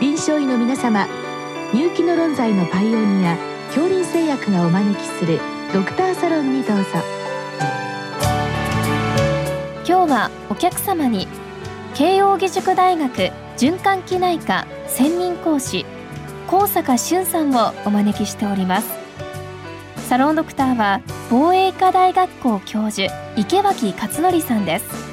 臨床医の皆様入気の論剤のパイオニア恐林製薬がお招きするドクターサロンにどうぞ。今日はお客様に慶應義塾大学循環器内科専任講師高坂俊さんをお招きしております。サロンドクターは防衛医科大学校教授池脇勝則さんです。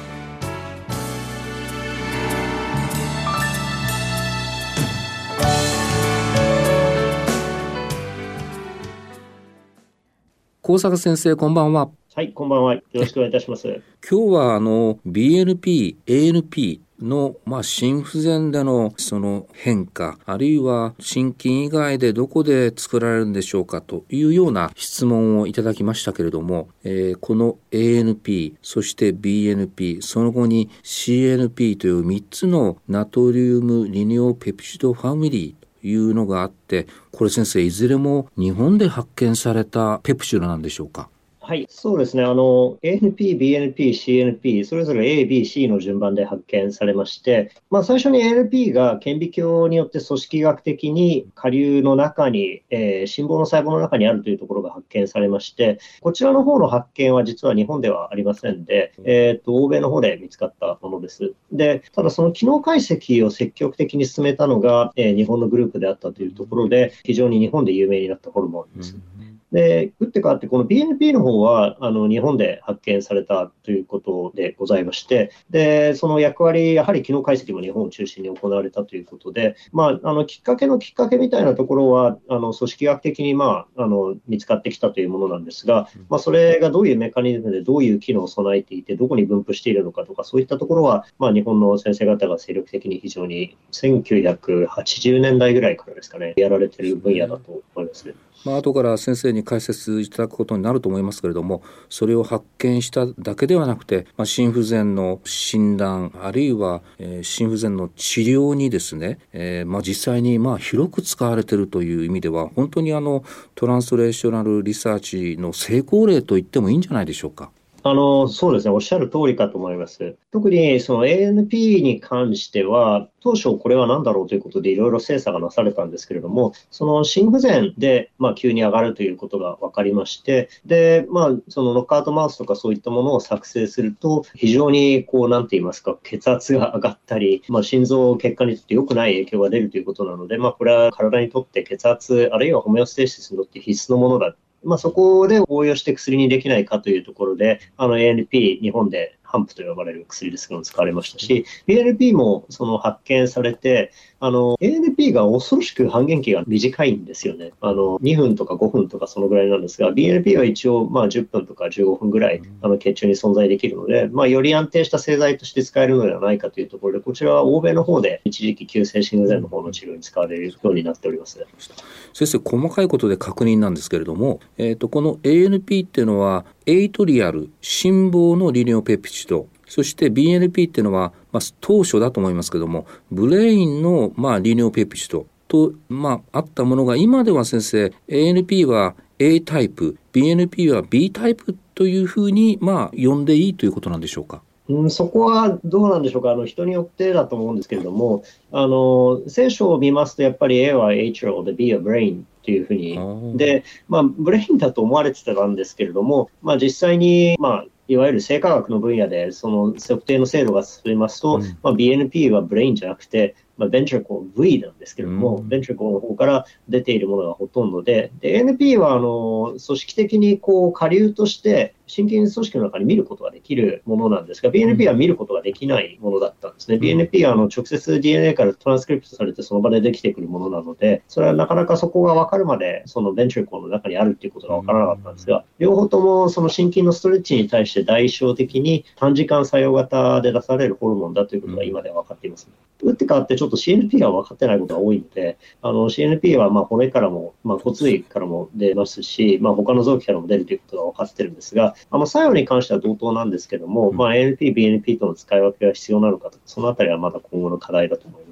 高坂先生、こんばんは。はい、こんばんは。よろしくお願いいたします。今日は、あの、BNP、ANP の、まあ、心不全でのその変化、あるいは心筋以外でどこで作られるんでしょうかというような質問をいただきましたけれども、えー、この ANP、そして BNP、その後に CNP という3つのナトリウムリニオペプチドファミリーいうのがあって、これ先生、いずれも日本で発見されたペプチュラなんでしょうか？はい、そうですね。あの、ANP、BNP、CNP、それぞれ A、B、C の順番で発見されまして、まあ、最初に ANP が顕微鏡によって組織学的に下流の中に、えー、心房の細胞の中にあるというところが発見されまして、こちらの方の発見は実は日本ではありませんで、えっ、ー、と、欧米の方で見つかったものです。で、ただその機能解析を積極的に進めたのが、えー、日本のグループであったというところで、非常に日本で有名になったホルモンです。うんで、打って変わって、この BNP の方は、あの、日本で発見されたということでございまして、で、その役割、やはり機能解析も日本を中心に行われたということで、まあ、あの、きっかけのきっかけみたいなところは、あの、組織学的に、まあ、あの、見つかってきたというものなんですが、まあ、それがどういうメカニズムでどういう機能を備えていて、どこに分布しているのかとか、そういったところは、まあ、日本の先生方が精力的に非常に、1980年代ぐらいからですかね、やられている分野だと思います。まあ後から先生に解説いただくことになると思いますけれどもそれを発見しただけではなくて、まあ、心不全の診断あるいは、えー、心不全の治療にですね、えーまあ、実際にまあ広く使われているという意味では本当にあのトランスレーショナルリサーチの成功例と言ってもいいんじゃないでしょうか。あの、そうですね、おっしゃる通りかと思います。特にその ANP に関しては、当初これは何だろうということでいろいろ精査がなされたんですけれども、その心不全で、まあ、急に上がるということが分かりまして、で、まあ、そのノックアウトマウスとかそういったものを作成すると、非常にこう、なんて言いますか、血圧が上がったり、まあ、心臓結果にとって良くない影響が出るということなので、まあ、これは体にとって血圧、あるいはホメオステーシスにとって必須のものだまあ、そこで応用して薬にできないかというところで、あの ANP、日本でハンプと呼ばれる薬ですけども使われましたし、BNP もその発見されて、あの、ANP が恐ろしく半減期が短いんですよね。あの、2分とか5分とかそのぐらいなんですが、BNP は一応、まあ10分とか15分ぐらい、あの、血中に存在できるので、まあより安定した製剤として使えるのではないかというところで、こちらは欧米の方で一時期急性心不全の方の治療に使われるようになっております。先生、細かいことで確認なんですけれども、えっ、ー、と、この ANP っていうのは、エイトリアル、心房のリネオペプチド、そして BNP っていうのは、まあ、当初だと思いますけども、ブレインの、まあ、利尿ペプチドと、まあ、あったものが、今では先生、ANP は A タイプ、BNP は B タイプというふうに、まあ、呼んでいいということなんでしょうか？うん、そこはどうなんでしょうか、あの人によってだと思うんですけれども、あの成書を見ますと、やっぱり A は Atrial で B は Brain っていうふうに、で、まあ、 Brain だと思われてたんですけれども、まあ、実際に、まあ、いわゆる生化学の分野で、その測定の精度が進みますと、うん、まあ、BNP は Brain じゃなくて、まあ、 ventricle V なんですけれども、うん、 ventricle の方から出ているものがほとんどで、で ANP はあの組織的にこう顆粒として心筋組織の中に見ることができるものなんですが、BNP は見ることができないものだったんですね。うん、BNP はあの直接 DNA からトランスクリプトされてその場でできてくるものなので、それはなかなかそこが分かるまで、その ventricle の中にあるっていうことが分からなかったんですが、両方ともその心筋のストレッチに対して代償的に短時間作用型で出されるホルモンだということが今では分かっています。打って変わってちょっと CNP が分かってないことが多いので、あの CNP はまあ骨からも、まあ、骨髄からも出ますし、まあ、他の臓器からも出るということが分かってるんですが、あの作用に関しては同等なんですけども、まあ、ANP、BNP との使い分けが必要なのかとか、そのあたりはまだ今後の課題だと思います。。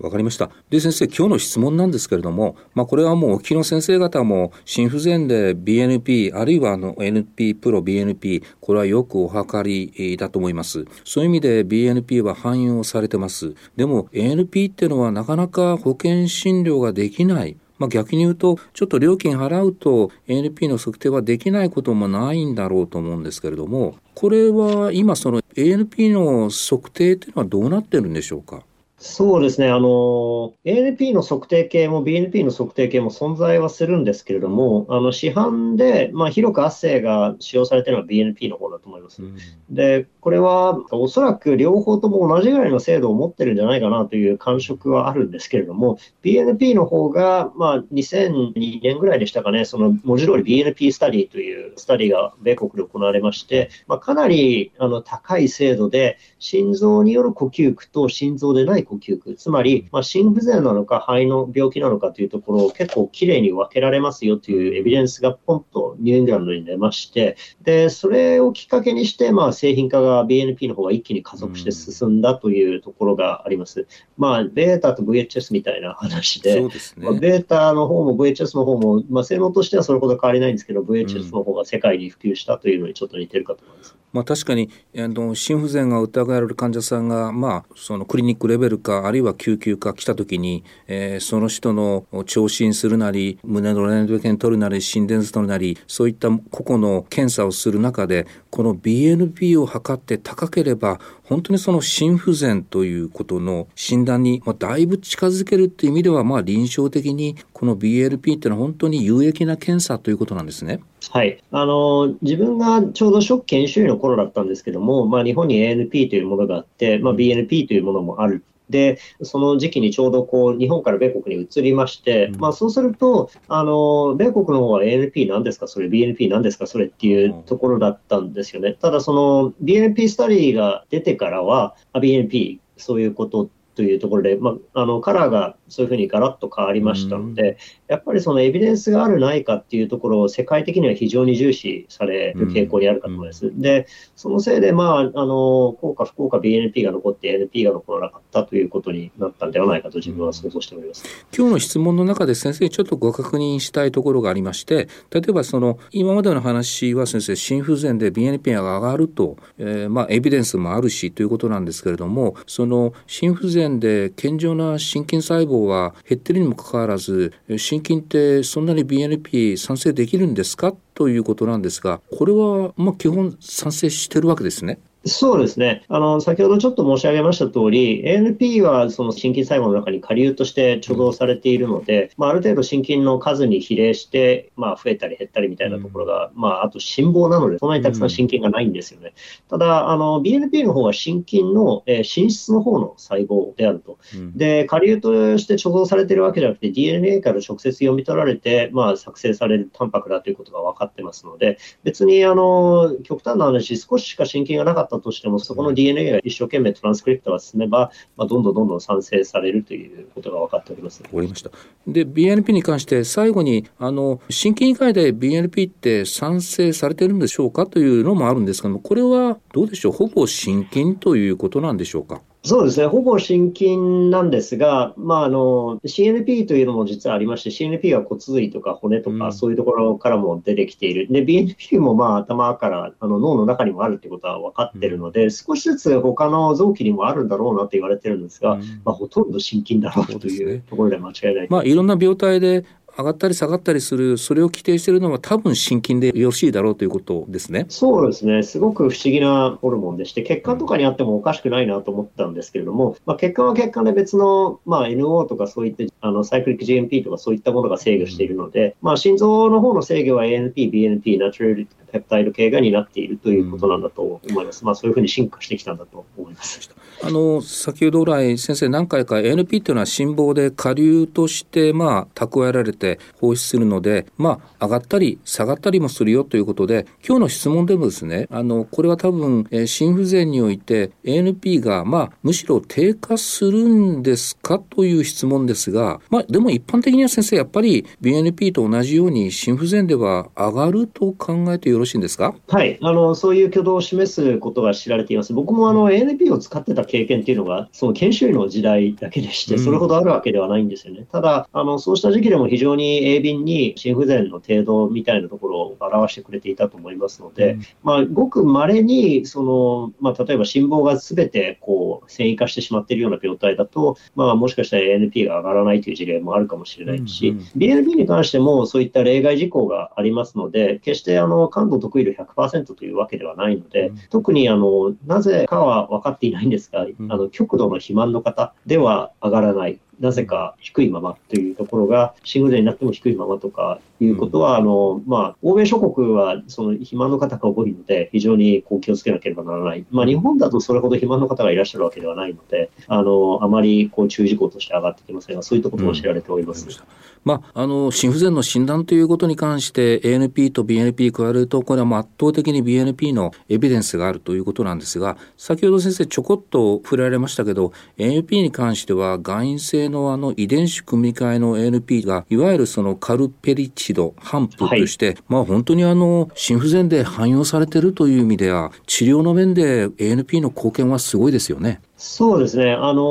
わかりました。で、先生、今日の質問なんですけれども、まあ、これはもうお聞きの先生方も、心不全で BNP、あるいはあの NP プロ BNP、これはよくお測りだと思います。そういう意味で BNP は汎用されてます。でも、ANP っていうのはなかなか保険診療ができない。まあ、逆に言うと、ちょっと料金払うと ANP の測定はできないこともないんだろうと思うんですけれども、これは今その ANP の測定っていうのはどうなってるんでしょうか？そうですね、あの、ANP の測定系も BNP の測定系も存在はするんですけれども、あの市販で、まあ、広く圧生が使用されているのは BNP の方だと思います。うん、で、これはおそらく両方とも同じぐらいの精度を持ってるんじゃないかなという感触はあるんですけれども、BNP の方が、まあ、2002年ぐらいでしたかね、その文字通り BNP スタディというスタディが米国で行われまして、まあ、かなりあの高い精度で、心臓による呼吸区と心臓でない呼吸区、つまり、まあ、心不全なのか肺の病気なのかというところを結構きれいに分けられますよというエビデンスがポンとニューイングランドに出まして、で、それをきっかけにして、まあ、製品化が BNP の方が一気に加速して進んだというところがあります。まあ、ベータと VHS みたいな話で、そうですねまあ、ベータの方も VHS の方も、まあ、性能としてはそれほど変わりないんですけど、VHS の方が世界に普及したというのにちょっと似てるかと思います。まあ、確かにあの心不全が疑われる患者さんが、まあ、そのクリニックレベルかあるいは救急か来た時に、えー、その人の聴診するなり胸のレントゲン取るなり心電図取るなりそういった個々の検査をする中でこの BNP を測って高ければ本当にその心不全ということの診断に、まあ、だいぶ近づけるっていう意味では、まあ、臨床的にこの BLP っていうのは本当に有益な検査ということなんですね。はい。あの、自分がちょうど初期研修医の頃だったんですけども、まあ、日本に ANP というものがあって、まあ、BNP というものもあるで、その時期にちょうどこう日本から米国に移りまして、うん、まあ、そうすると、あの米国の方は ANP なんですか、それ、BNP なんですか、それっていうところだったんですよね。ただ、その BNP スタディが出てからは、BNP、そういうことというところで、まあ、あのカラーがそういうふうにガラッと変わりましたので、やっぱりそのエビデンスがあるないかっていうところを世界的には非常に重視される傾向にあるかと思います。うん、で、そのせいで、まあ、あの、効果、不効果 BNP が残って NP が残らなかったということになったんではないかと自分は想像しております。今日の質問の中で先生ちょっとご確認したいところがありまして、例えばその、今までの話は先生、心不全で BNP が上がると、えー、まあ、エビデンスもあるしということなんですけれども、その、心不全で健常な心筋細胞は減ってるにもかかわらず、心筋ってそんなに BNP 賛成できるんですか？ということなんですが、これはま基本賛成してるわけですね。そうですね。あの、先ほどちょっと申し上げました通り、ANP はその心筋細胞の中に下流として貯蔵されているので、まあ、ある程度心筋の数に比例して、まあ、増えたり減ったりみたいなところが、うん、まあ、あと心房なので、そんなにたくさん心筋がないんですよね。うん、ただ、あの、BNP の方は心筋の、えー、心室の方の細胞であると。うん、で、下流として貯蔵されているわけじゃなくて、DNA から直接読み取られて、まあ、作成されるタンパクだということが分かってますので、別に、あの、極端な話、少ししか心筋がなかったったとしても、そこの DNA が一生懸命トランスクリプトが進めば、まあ、どんどんどんどん産生されるということが分かっております。わかりました。で、BNP に関して最後に、あの、心筋以外で BNP って産生されてるんでしょうかというのもあるんですけども、これはどうでしょう？ほぼ心筋ということなんでしょうか？そうですね、ほぼ心筋なんですが、まあ、あの CNP というのも実はありまして、CNP は骨髄とか骨とか、そういうところからも出てきている、で BNP もまあ頭からあの脳の中にもあるということは分かっているので、少しずつ他の臓器にもあるんだろうなと言われてるんですが、まあ、ほとんど心筋だろうというところで間違いない、ね、まあ、いろんな病態で上がったり下がったりする、それを規定しているのは多分心筋でよろしいだろうということですね。そうですね。すごく不思議なホルモンでして、血管とかにあってもおかしくないなと思ったんですけれども、まあ、血管は血管で別の、まあ、NO とかそういったあのサイクリック GMP とかそういったものが制御しているので、まあ、心臓の方の制御は ANP、BNP、ナチュラルペプタイド系が担っているということなんだと思います。まあ、そういうふうに進化してきたんだと思います。あの、先ほど来、先生何回か ANP っていうのは心房で下流として、まあ、蓄えられてて放出するので、まあ、上がったり下がったりもするよということで、今日の質問でもですね、あの、これは多分、えー、心不全において ANP が、まあ、むしろ低下するんですかという質問ですが、まあ、でも一般的には先生、やっぱり BNP と同じように心不全では上がると考えてよろしいんですか？はい、あの、そういう挙動を示すことが知られています。僕もあの、ANP を使ってた経験っていうのが、その研修医の時代だけでして、それほどあるわけではないんですよね。うん、ただ、あの、そうした時期でも非常に鋭敏に心不全の程度みたいなところを表してくれていたと思いますので、うん、まあ、ごく稀に、その、まあ、例えば心房がすべて、こう、繊維化してしまっているような病態だと、まあ、もしかしたら ANP が上がらないという事例もあるかもしれないし、うんうん、BNP に関してもそういった例外事項がありますので、決してあの感度得意度100%というわけではないので、うん、特にあのなぜかは分かっていないんですが、うん、あの極度の肥満の方では上がらない。なぜか低いままというところが、心不全になっても低いままとかいうことは、あの、まあ、欧米諸国は、その、肥満の方が多いので、非常にこう気をつけなければならない。まあ、日本だとそれほど肥満の方がいらっしゃるわけではないので、あの、あまりこう注意事項として上がってきませんが、そういったことも知られております。うん、まあ、あの、心不全の診断ということに関して、ANP と BNP 加えると、これは圧倒的に BNP のエビデンスがあるということなんですが、先ほど先生ちょこっと触れられましたけど、ANP に関しては、外因性のあの遺伝子組み換えの ANP が、いわゆるそのカルペリチド、反布として、はい、まあ本当にあの、心不全で汎用されているという意味では、治療の面で ANP の貢献はすごいですよね。そうですね。あの、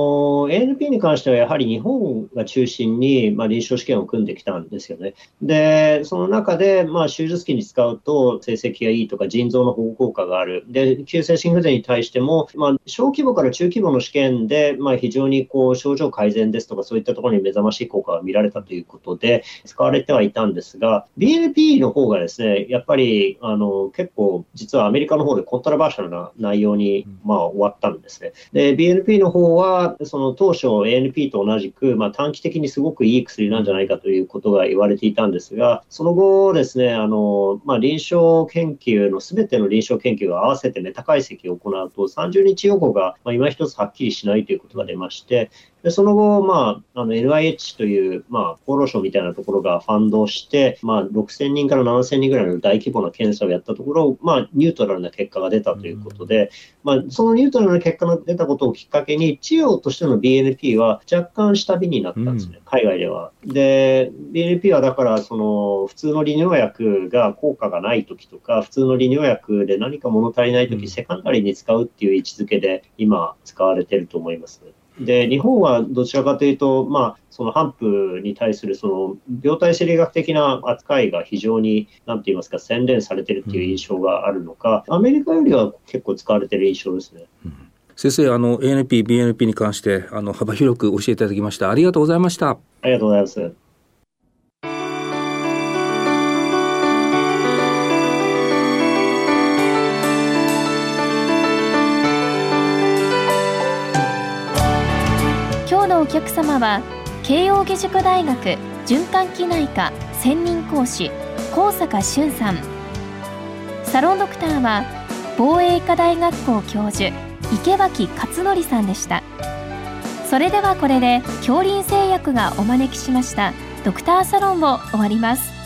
ANP に関してはやはり日本が中心に、まあ、臨床試験を組んできたんですよね。で、その中で、まあ、手術期に使うと成績がいいとか腎臓の保護効果がある。で、急性心不全に対しても、まあ、小規模から中規模の試験で、まあ、非常にこう、症状改善ですとか、そういったところに目覚ましい効果が見られたということで、使われてはいたんですが、BNP の方がですね、やっぱり、あの、結構、実はアメリカの方でコントラバーシャルな内容に、まあ、終わったんですね。で、BNP の方は、その当初 ANP と同じく、まあ、短期的にすごくいい薬なんじゃないかということが言われていたんですが、その後ですね、あの、まあ、臨床研究のすべての臨床研究を合わせてメタ解析を行うと、30日予後が、まあ、今一つはっきりしないということが出まして、でその後、まあ、あの NIH という、まあ、厚労省みたいなところがファンドして、まあ、6000人から7000人ぐらいの大規模な検査をやったところ、まあ、ニュートラルな結果が出たということで、まあ、そのニュートラルな結果が出たことをきっかけに、治療としての BNP は若干下火になったんですね、うん、海外では。で、BNP はだから、その、普通の利尿薬が効果がないときとか、普通の利尿薬で何か物足りないとき、うん、セカンダリーに使うっていう位置づけで、今、使われてると思います、ね。で、日本はどちらかというと、まあ、そのハンプに対するその病態生理学的な扱いが非常に、なんて言いますか、洗練されてるっていう印象があるのか、アメリカよりは結構使われてる印象ですね。うん先生、あの、ANP、BNP に関して、あの、幅広く教えていただきました。ありがとうございました。ありがとうございます。お客様は慶應義塾大学循環器内科専任講師高坂俊さん。サロンドクターは防衛医科大学校教授池脇勝則さんでした。それではこれで恐林製薬がお招きしましたドクターサロンを終わります。